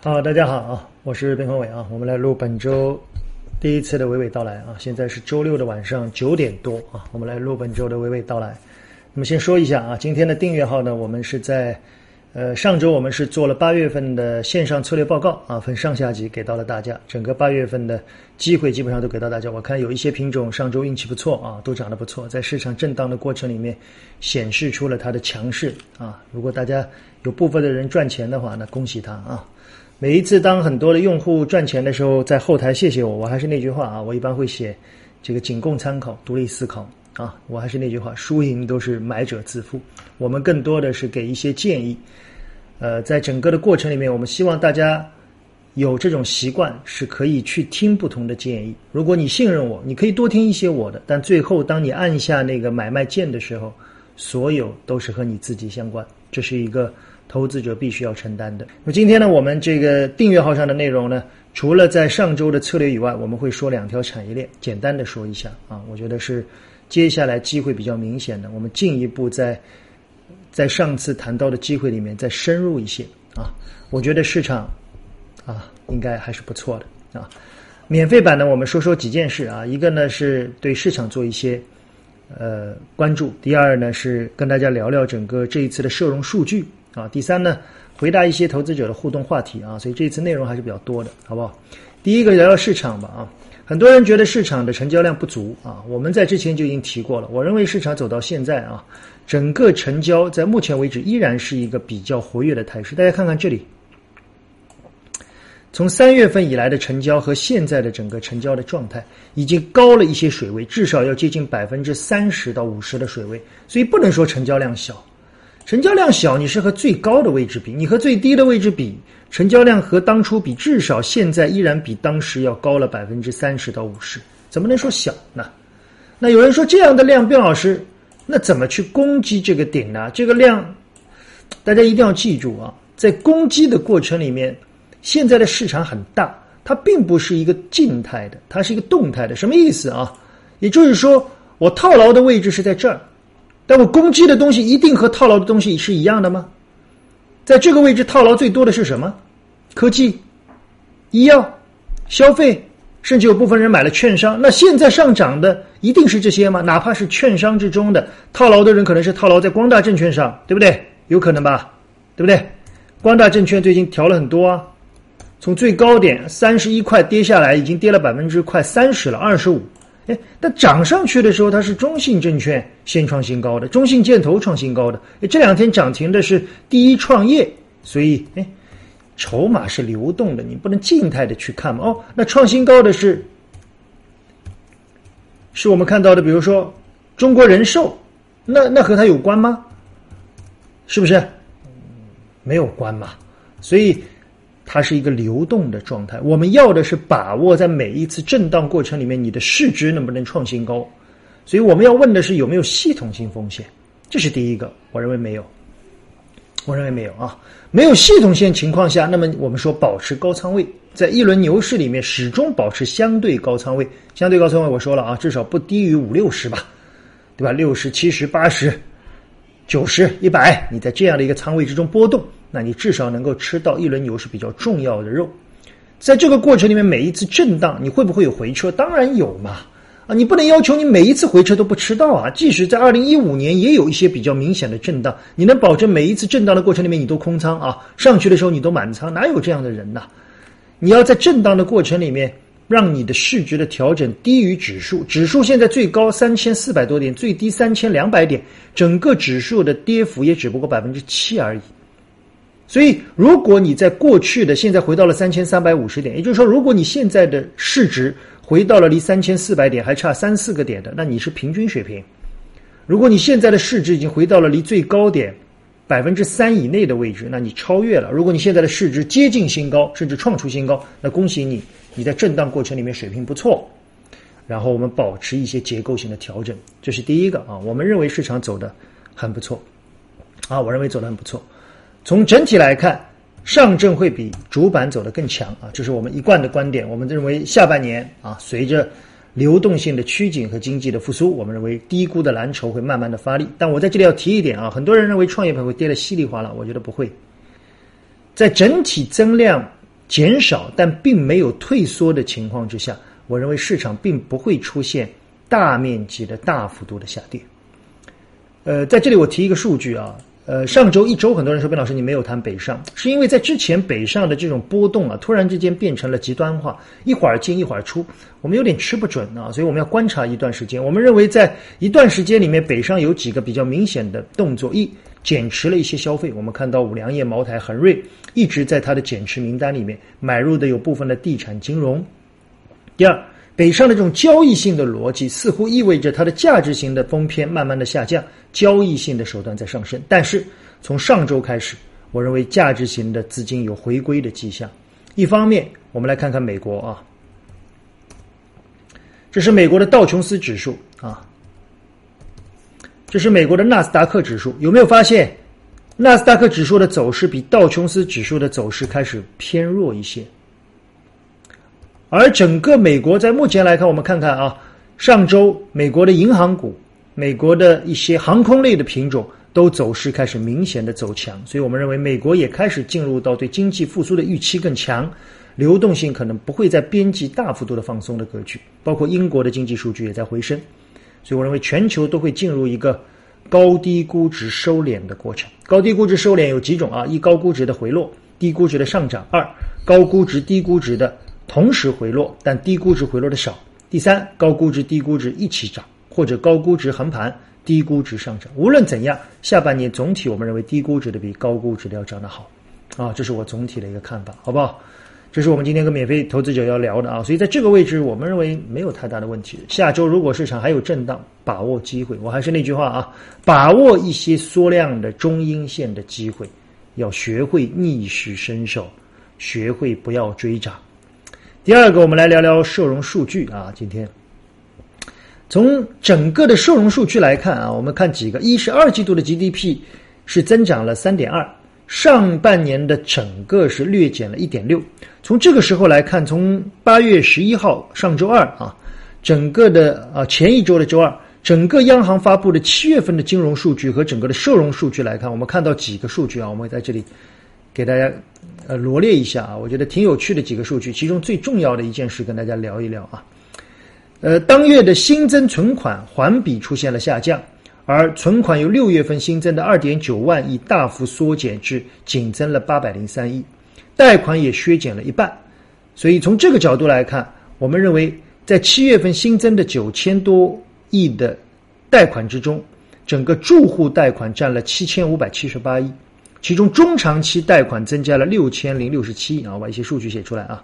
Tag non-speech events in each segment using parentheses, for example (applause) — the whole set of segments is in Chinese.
好，大家好啊，我是边宏伟啊，我们来录本周第一次的娓娓道来啊。现在是周六的晚上九点多啊，我们来录本周的娓娓道来。那么先说一下啊，今天的订阅号呢，我们是在呃上周我们是做了八月份的线上策略报告啊，分上下集给到了大家，整个八月份的机会基本上都给到大家。我看有一些品种上周运气不错啊，都涨得不错，在市场震荡的过程里面显示出了它的强势啊。如果大家有部分的人赚钱的话，那恭喜他啊。每一次当很多的用户赚钱的时候，在后台谢谢我，我还是那句话啊，我一般会写这个仅供参考，独立思考啊。我还是那句话，输赢都是买者自负，我们更多的是给一些建议。呃，在整个的过程里面，我们希望大家有这种习惯，是可以去听不同的建议。如果你信任我，你可以多听一些我的，但最后当你按下那个买卖键的时候，所有都是和你自己相关，这是一个。投资者必须要承担的。那么今天呢，我们这个订阅号上的内容呢，除了在上周的策略以外，我们会说两条产业链，简单的说一下啊。我觉得是接下来机会比较明显的，我们进一步在在上次谈到的机会里面再深入一些啊。我觉得市场啊应该还是不错的啊。免费版呢，我们说说几件事啊。一个呢是对市场做一些呃关注，第二呢是跟大家聊聊整个这一次的社融数据。啊，第三呢，回答一些投资者的互动话题啊，所以这次内容还是比较多的，好不好？第一个聊聊市场吧啊，很多人觉得市场的成交量不足啊，我们在之前就已经提过了，我认为市场走到现在啊，整个成交在目前为止依然是一个比较活跃的态势。大家看看这里，从三月份以来的成交和现在的整个成交的状态，已经高了一些水位，至少要接近百分之三十到五十的水位，所以不能说成交量小。成交量小，你是和最高的位置比，你和最低的位置比，成交量和当初比，至少现在依然比当时要高了百分之三十到五十，怎么能说小呢？那有人说这样的量，卞老师，那怎么去攻击这个顶呢？这个量，大家一定要记住啊，在攻击的过程里面，现在的市场很大，它并不是一个静态的，它是一个动态的。什么意思啊？也就是说，我套牢的位置是在这儿。但我攻击的东西一定和套牢的东西是一样的吗？在这个位置套牢最多的是什么？科技、医药、消费，甚至有部分人买了券商。那现在上涨的一定是这些吗？哪怕是券商之中的套牢的人，可能是套牢在光大证券上，对不对？有可能吧，对不对？光大证券最近调了很多啊，从最高点三十一块跌下来，已经跌了百分之快三十了，二十五。哎，(laughs) 但涨上去的时候，它是中信证券先创新高的，中信建投创新高的。哎，这两天涨停的是第一创业，所以哎，筹码是流动的，你不能静态的去看嘛。哦，那创新高的是，是我们看到的，比如说中国人寿，那那和它有关吗？是不是？没有关嘛，所以。它是一个流动的状态，我们要的是把握在每一次震荡过程里面，你的市值能不能创新高？所以我们要问的是有没有系统性风险，这是第一个，我认为没有，我认为没有啊，没有系统性情况下，那么我们说保持高仓位，在一轮牛市里面始终保持相对高仓位，相对高仓位我说了啊，至少不低于五六十吧，对吧？六十七十八十九十一百，你在这样的一个仓位之中波动。那你至少能够吃到一轮牛市比较重要的肉，在这个过程里面，每一次震荡你会不会有回撤？当然有嘛！啊，你不能要求你每一次回撤都不吃到啊！即使在二零一五年也有一些比较明显的震荡，你能保证每一次震荡的过程里面你都空仓啊？上去的时候你都满仓，哪有这样的人呐？你要在震荡的过程里面，让你的市值的调整低于指数，指数现在最高三千四百多点，最低三千两百点，整个指数的跌幅也只不过百分之七而已。所以，如果你在过去的现在回到了三千三百五十点，也就是说，如果你现在的市值回到了离三千四百点还差三四个点的，那你是平均水平；如果你现在的市值已经回到了离最高点百分之三以内的位置，那你超越了；如果你现在的市值接近新高，甚至创出新高，那恭喜你，你在震荡过程里面水平不错。然后我们保持一些结构性的调整，这是第一个啊。我们认为市场走的很不错啊，我认为走的很不错。从整体来看，上证会比主板走得更强啊，这是我们一贯的观点。我们认为下半年啊，随着流动性的趋紧和经济的复苏，我们认为低估的蓝筹会慢慢的发力。但我在这里要提一点啊，很多人认为创业板会跌得稀里哗啦，我觉得不会。在整体增量减少，但并没有退缩的情况之下，我认为市场并不会出现大面积的大幅度的下跌。呃，在这里我提一个数据啊。呃，上周一周，很多人说，边老师你没有谈北上，是因为在之前北上的这种波动啊，突然之间变成了极端化，一会儿进一会儿出，我们有点吃不准啊，所以我们要观察一段时间。我们认为在一段时间里面，北上有几个比较明显的动作：一，减持了一些消费，我们看到五粮液、茅台、恒瑞一直在它的减持名单里面，买入的有部分的地产金融；第二。北上的这种交易性的逻辑，似乎意味着它的价值型的封偏慢慢的下降，交易性的手段在上升。但是从上周开始，我认为价值型的资金有回归的迹象。一方面，我们来看看美国啊，这是美国的道琼斯指数啊，这是美国的纳斯达克指数。有没有发现，纳斯达克指数的走势比道琼斯指数的走势开始偏弱一些？而整个美国在目前来看，我们看看啊，上周美国的银行股、美国的一些航空类的品种都走势开始明显的走强，所以我们认为美国也开始进入到对经济复苏的预期更强，流动性可能不会在边际大幅度的放松的格局，包括英国的经济数据也在回升，所以我认为全球都会进入一个高低估值收敛的过程。高低估值收敛有几种啊？一高估值的回落，低估值的上涨；二高估值低估值的。同时回落，但低估值回落的少。第三，高估值、低估值一起涨，或者高估值横盘，低估值上涨。无论怎样，下半年总体我们认为低估值的比高估值的要涨得好。啊，这是我总体的一个看法，好不好？这是我们今天跟免费投资者要聊的啊。所以在这个位置，我们认为没有太大的问题。下周如果市场还有震荡，把握机会。我还是那句话啊，把握一些缩量的中阴线的机会，要学会逆势伸手，学会不要追涨。第二个，我们来聊聊社融数据啊。今天从整个的社融数据来看啊，我们看几个：一是二季度的 GDP 是增长了三点二，上半年的整个是略减了一点六。从这个时候来看，从八月十一号上周二啊，整个的啊前一周的周二，整个央行发布的七月份的金融数据和整个的社融数据来看，我们看到几个数据啊，我们在这里给大家。呃，罗列一下啊，我觉得挺有趣的几个数据，其中最重要的一件事跟大家聊一聊啊。呃，当月的新增存款环比出现了下降，而存款由六月份新增的二点九万亿大幅缩减至仅增了八百零三亿，贷款也削减了一半。所以从这个角度来看，我们认为在七月份新增的九千多亿的贷款之中，整个住户贷款占了七千五百七十八亿。其中中长期贷款增加了六千零六十七亿啊，我把一些数据写出来啊。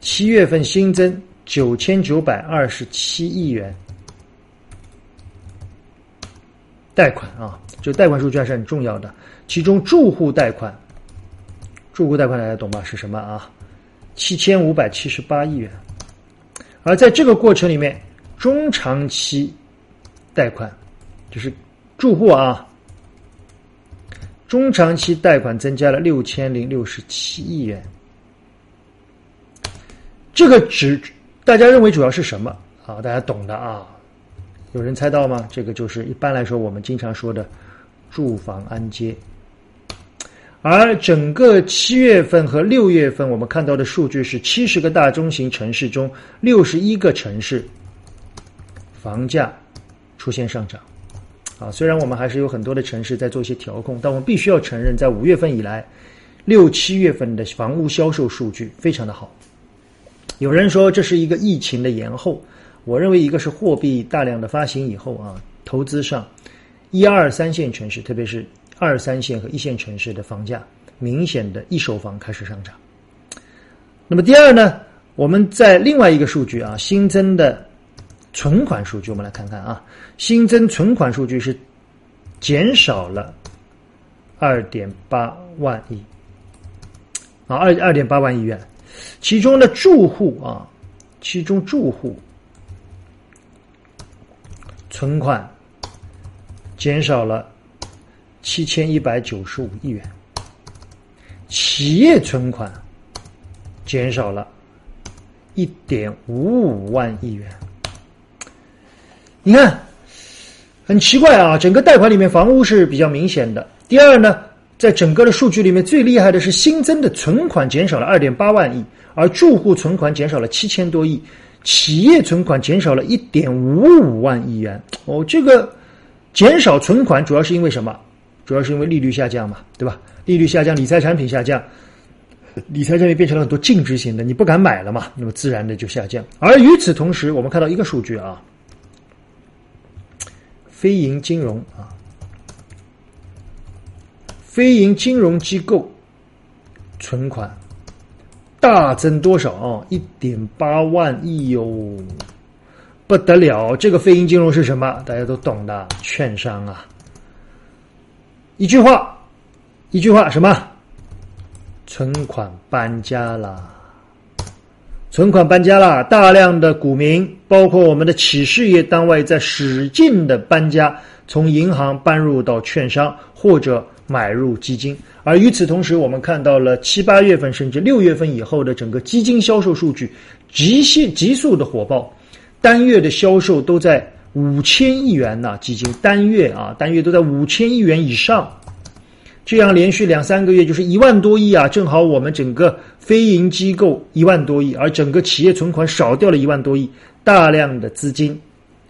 七月份新增九千九百二十七亿元贷款啊，就贷款数据还是很重要的。其中住户贷款，住户贷款大家懂吧？是什么啊？七千五百七十八亿元。而在这个过程里面，中长期贷款就是住户啊。中长期贷款增加了六千零六十七亿元，这个值大家认为主要是什么？啊，大家懂的啊？有人猜到吗？这个就是一般来说我们经常说的住房按揭。而整个七月份和六月份，我们看到的数据是七十个大中型城市中六十一个城市房价出现上涨。啊，虽然我们还是有很多的城市在做一些调控，但我们必须要承认，在五月份以来，六七月份的房屋销售数据非常的好。有人说这是一个疫情的延后，我认为一个是货币大量的发行以后啊，投资上一二三线城市，特别是二三线和一线城市的房价明显的一手房开始上涨。那么第二呢，我们在另外一个数据啊，新增的。存款数据，我们来看看啊，新增存款数据是减少了二点八万亿。啊，二二点八万亿元，其中的住户啊，其中住户存款减少了七千一百九十五亿元，企业存款减少了一点五五万亿元。你看，很奇怪啊，整个贷款里面房屋是比较明显的。第二呢，在整个的数据里面最厉害的是新增的存款减少了二点八万亿，而住户存款减少了七千多亿，企业存款减少了一点五五万亿元。哦，这个减少存款主要是因为什么？主要是因为利率下降嘛，对吧？利率下降，理财产品下降，理财产品变成了很多净值型的，你不敢买了嘛，那么自然的就下降。而与此同时，我们看到一个数据啊，非银金融啊，非银金融机构存款大增多少啊？一点八万亿哟，不得了！这个非银金融是什么？大家都懂的，券商啊。一句话，一句话，什么？存款搬家了，存款搬家了，大量的股民，包括我们的企事业单位，在使劲的搬家，从银行搬入到券商或者买入基金。而与此同时，我们看到了七八月份甚至六月份以后的整个基金销售数据，极限急速的火爆，单月的销售都在。五千亿元呐，基金单月啊，单月都在五千亿元以上，这样连续两三个月就是一万多亿啊，正好我们整个非银机构一万多亿，而整个企业存款少掉了一万多亿，大量的资金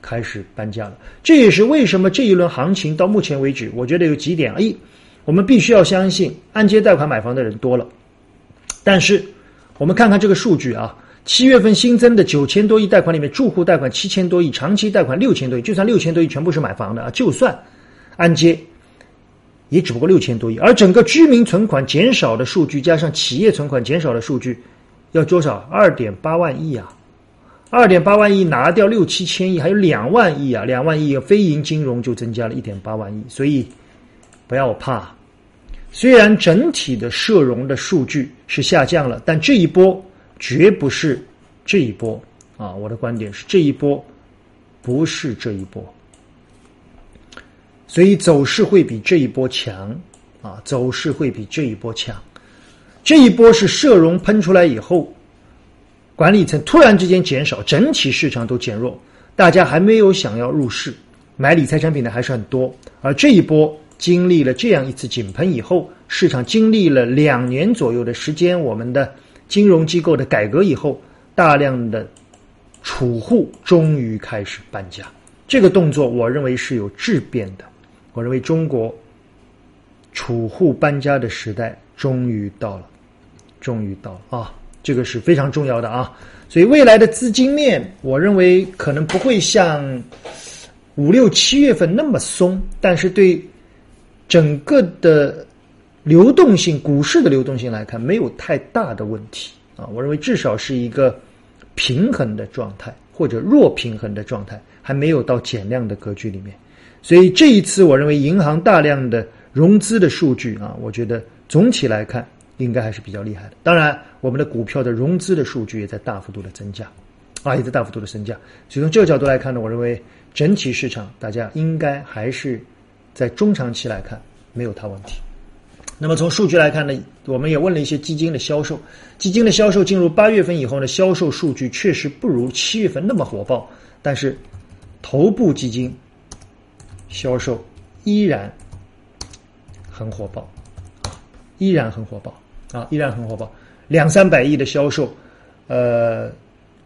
开始搬家了。这也是为什么这一轮行情到目前为止，我觉得有几点：一，我们必须要相信按揭贷款买房的人多了，但是我们看看这个数据啊。七月份新增的九千多亿贷款里面，住户贷款七千多亿，长期贷款六千多亿。就算六千多亿全部是买房的啊，就算按揭，也只不过六千多亿。而整个居民存款减少的数据，加上企业存款减少的数据，要多少？二点八万亿啊！二点八万亿拿掉六七千亿，还有两万亿啊！两万亿非银金融就增加了一点八万亿。所以不要怕，虽然整体的社融的数据是下降了，但这一波。绝不是这一波啊！我的观点是这一波不是这一波，所以走势会比这一波强啊！走势会比这一波强。这一波是社融喷出来以后，管理层突然之间减少，整体市场都减弱，大家还没有想要入市买理财产品的还是很多。而这一波经历了这样一次井喷以后，市场经历了两年左右的时间，我们的。金融机构的改革以后，大量的储户终于开始搬家。这个动作，我认为是有质变的。我认为中国储户搬家的时代终于到了，终于到了啊！这个是非常重要的啊。所以未来的资金面，我认为可能不会像五六七月份那么松，但是对整个的。流动性，股市的流动性来看，没有太大的问题啊。我认为至少是一个平衡的状态，或者弱平衡的状态，还没有到减量的格局里面。所以这一次，我认为银行大量的融资的数据啊，我觉得总体来看应该还是比较厉害的。当然，我们的股票的融资的数据也在大幅度的增加，啊，也在大幅度的增加。所以从这个角度来看呢，我认为整体市场大家应该还是在中长期来看没有太问题。那么从数据来看呢，我们也问了一些基金的销售，基金的销售进入八月份以后呢，销售数据确实不如七月份那么火爆，但是头部基金销售依然很火爆，依然很火爆啊，依然很火爆，两三百亿的销售，呃，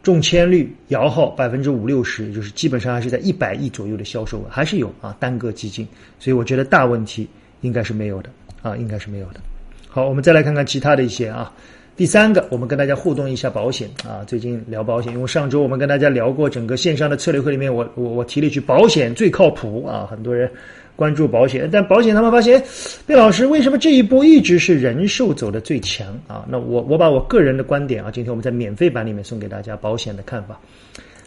中签率摇号百分之五六十，就是基本上还是在一百亿左右的销售额，还是有啊，单个基金，所以我觉得大问题应该是没有的。啊，应该是没有的。好，我们再来看看其他的一些啊。第三个，我们跟大家互动一下保险啊。最近聊保险，因为上周我们跟大家聊过整个线上的策略会里面，我我我提了一句保险最靠谱啊。很多人关注保险，但保险他们发现，贝老师为什么这一波一直是人寿走的最强啊？那我我把我个人的观点啊，今天我们在免费版里面送给大家保险的看法。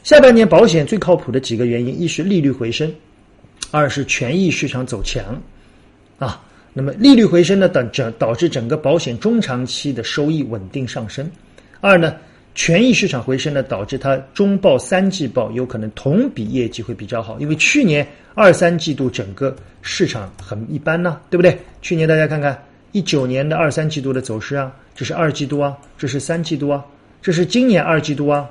下半年保险最靠谱的几个原因，一是利率回升，二是权益市场走强啊。那么利率回升呢，等整导致整个保险中长期的收益稳定上升。二呢，权益市场回升呢，导致它中报、三季报有可能同比业绩会比较好。因为去年二三季度整个市场很一般呢，对不对？去年大家看看一九年的二三季度的走势啊，这是二季度啊，这是三季度啊，这是今年二季度啊。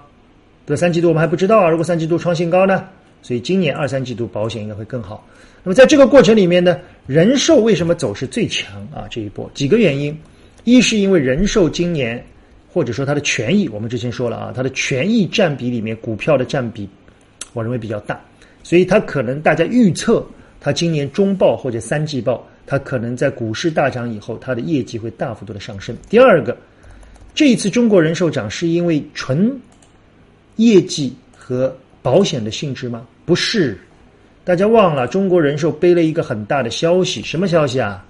对，三季度我们还不知道啊，如果三季度创新高呢，所以今年二三季度保险应该会更好。那么在这个过程里面呢，人寿为什么走势最强啊？这一波几个原因，一是因为人寿今年或者说它的权益，我们之前说了啊，它的权益占比里面股票的占比，我认为比较大，所以它可能大家预测它今年中报或者三季报，它可能在股市大涨以后，它的业绩会大幅度的上升。第二个，这一次中国人寿涨是因为纯业绩和保险的性质吗？不是。大家忘了，中国人寿背了一个很大的消息，什么消息啊？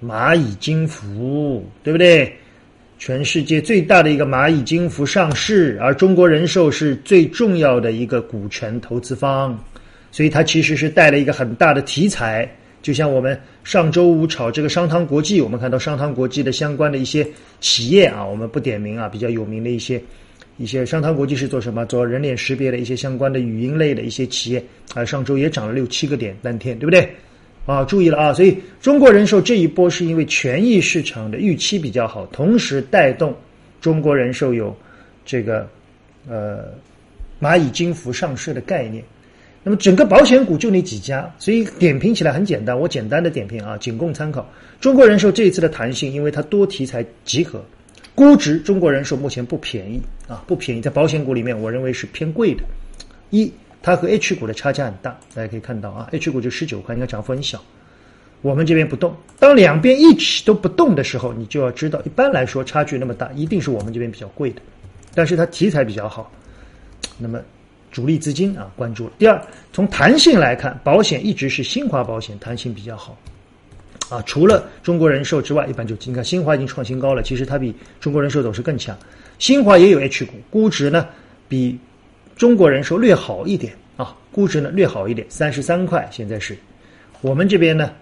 蚂蚁金服，对不对？全世界最大的一个蚂蚁金服上市，而中国人寿是最重要的一个股权投资方，所以它其实是带了一个很大的题材。就像我们上周五炒这个商汤国际，我们看到商汤国际的相关的一些企业啊，我们不点名啊，比较有名的一些。一些商汤国际是做什么？做人脸识别的一些相关的语音类的一些企业啊，上周也涨了六七个点当天，对不对？啊，注意了啊！所以中国人寿这一波是因为权益市场的预期比较好，同时带动中国人寿有这个呃蚂蚁金服上市的概念。那么整个保险股就那几家，所以点评起来很简单，我简单的点评啊，仅供参考。中国人寿这一次的弹性，因为它多题材集合。估值，中国人寿目前不便宜啊，不便宜，在保险股里面，我认为是偏贵的。一，它和 H 股的差价很大，大家可以看到啊，H 股就十九块，应该涨幅很小。我们这边不动，当两边一起都不动的时候，你就要知道，一般来说差距那么大，一定是我们这边比较贵的。但是它题材比较好，那么主力资金啊关注了。第二，从弹性来看，保险一直是新华保险弹性比较好。啊，除了中国人寿之外，一般就你看新华已经创新高了，其实它比中国人寿走势更强。新华也有 H 股，估值呢比中国人寿略好一点啊，估值呢略好一点，三十三块现在是。我们这边呢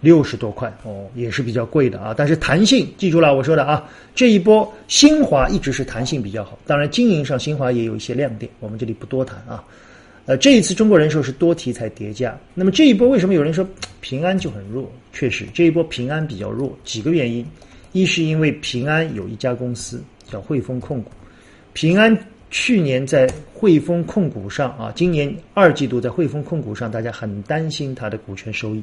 六十多块哦，也是比较贵的啊。但是弹性记住了我说的啊，这一波新华一直是弹性比较好，当然经营上新华也有一些亮点，我们这里不多谈啊。呃，这一次中国人寿是多题材叠加，那么这一波为什么有人说 (tsk) 平安就很弱？确实，这一波平安比较弱，几个原因：一是因为平安有一家公司叫汇丰控股，平安去年在汇丰控股上啊，今年二季度在汇丰控股上，大家很担心它的股权收益。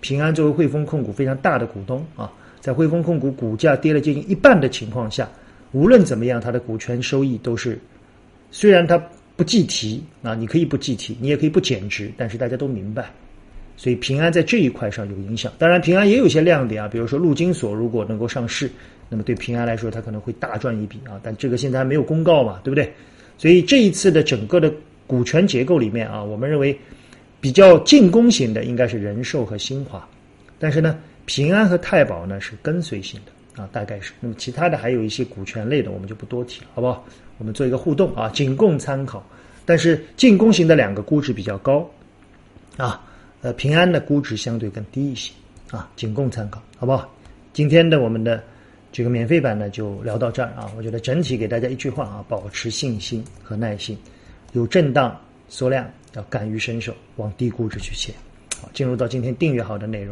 平安作为汇丰控股非常大的股东啊，在汇丰控股股价跌了接近一半的情况下，无论怎么样，它的股权收益都是，虽然它。不计提啊，你可以不计提，你也可以不减值，但是大家都明白，所以平安在这一块上有影响。当然，平安也有些亮点啊，比如说陆金所如果能够上市，那么对平安来说，它可能会大赚一笔啊。但这个现在还没有公告嘛，对不对？所以这一次的整个的股权结构里面啊，我们认为比较进攻型的应该是人寿和新华，但是呢，平安和太保呢是跟随型的啊，大概是。那么其他的还有一些股权类的，我们就不多提了，好不好？我们做一个互动啊，仅供参考。但是进攻型的两个估值比较高，啊，呃，平安的估值相对更低一些，啊，仅供参考，好不好？今天的我们的这个免费版呢，就聊到这儿啊。我觉得整体给大家一句话啊，保持信心和耐心，有震荡缩量要敢于伸手往低估值去切。好，进入到今天订阅好的内容。